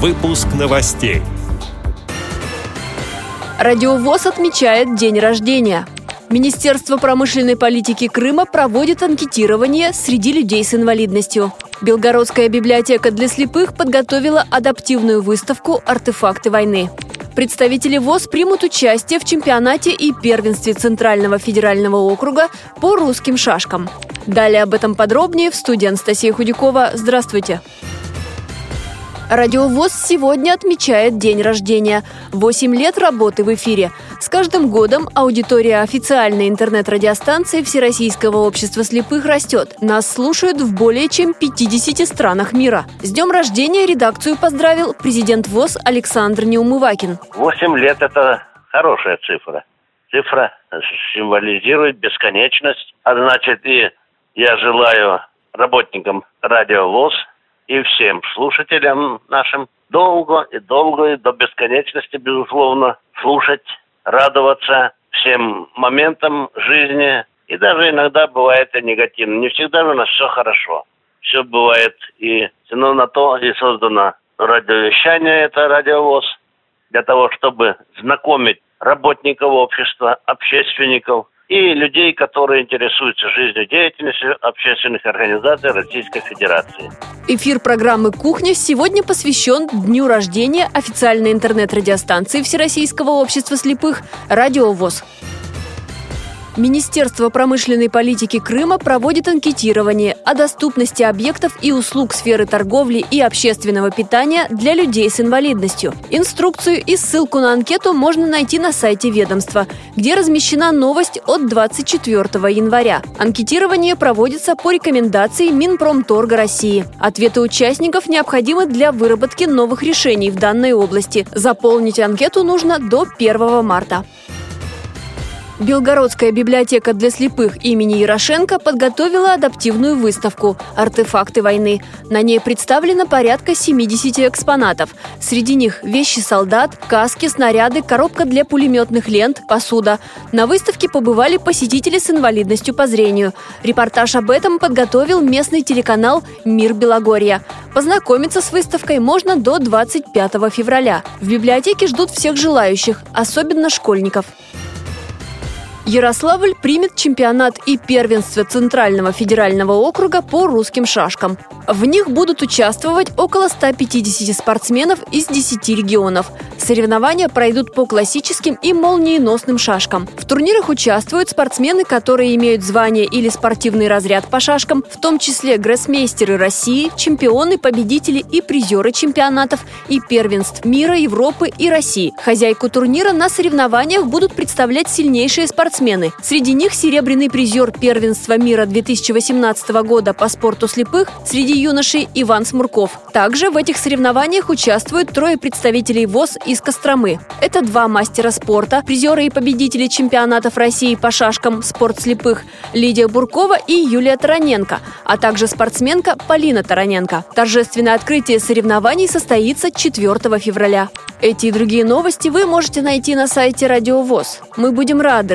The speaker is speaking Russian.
Выпуск новостей. Радиовоз отмечает день рождения. Министерство промышленной политики Крыма проводит анкетирование среди людей с инвалидностью. Белгородская библиотека для слепых подготовила адаптивную выставку «Артефакты войны». Представители ВОЗ примут участие в чемпионате и первенстве Центрального федерального округа по русским шашкам. Далее об этом подробнее в студии Анастасия Худякова. Здравствуйте! Радиовоз сегодня отмечает день рождения. Восемь лет работы в эфире. С каждым годом аудитория официальной интернет-радиостанции Всероссийского общества слепых растет. Нас слушают в более чем 50 странах мира. С днем рождения редакцию поздравил президент ВОЗ Александр Неумывакин. Восемь лет – это хорошая цифра. Цифра символизирует бесконечность, а значит и я желаю работникам радио ВОЗ – и всем слушателям нашим долго и долго и до бесконечности, безусловно, слушать, радоваться всем моментам жизни. И даже иногда бывает и негативно. Не всегда у нас все хорошо. Все бывает и но на то и создано радиовещание, это радиовоз, для того, чтобы знакомить работников общества, общественников – и людей, которые интересуются жизнью деятельностью общественных организаций Российской Федерации. Эфир программы «Кухня» сегодня посвящен дню рождения официальной интернет-радиостанции Всероссийского общества слепых «Радио ВОЗ». Министерство промышленной политики Крыма проводит анкетирование о доступности объектов и услуг сферы торговли и общественного питания для людей с инвалидностью. Инструкцию и ссылку на анкету можно найти на сайте ведомства, где размещена новость от 24 января. Анкетирование проводится по рекомендации Минпромторга России. Ответы участников необходимы для выработки новых решений в данной области. Заполнить анкету нужно до 1 марта. Белгородская библиотека для слепых имени Ярошенко подготовила адаптивную выставку «Артефакты войны». На ней представлено порядка 70 экспонатов. Среди них вещи солдат, каски, снаряды, коробка для пулеметных лент, посуда. На выставке побывали посетители с инвалидностью по зрению. Репортаж об этом подготовил местный телеканал «Мир Белогорья». Познакомиться с выставкой можно до 25 февраля. В библиотеке ждут всех желающих, особенно школьников. Ярославль примет чемпионат и первенство Центрального федерального округа по русским шашкам. В них будут участвовать около 150 спортсменов из 10 регионов. Соревнования пройдут по классическим и молниеносным шашкам. В турнирах участвуют спортсмены, которые имеют звание или спортивный разряд по шашкам, в том числе гроссмейстеры России, чемпионы, победители и призеры чемпионатов и первенств мира, Европы и России. Хозяйку турнира на соревнованиях будут представлять сильнейшие спортсмены спортсмены. Среди них серебряный призер первенства мира 2018 года по спорту слепых среди юношей Иван Смурков. Также в этих соревнованиях участвуют трое представителей ВОЗ из Костромы. Это два мастера спорта, призеры и победители чемпионатов России по шашкам «Спорт слепых» Лидия Буркова и Юлия Тараненко, а также спортсменка Полина Тараненко. Торжественное открытие соревнований состоится 4 февраля. Эти и другие новости вы можете найти на сайте Радио ВОЗ. Мы будем рады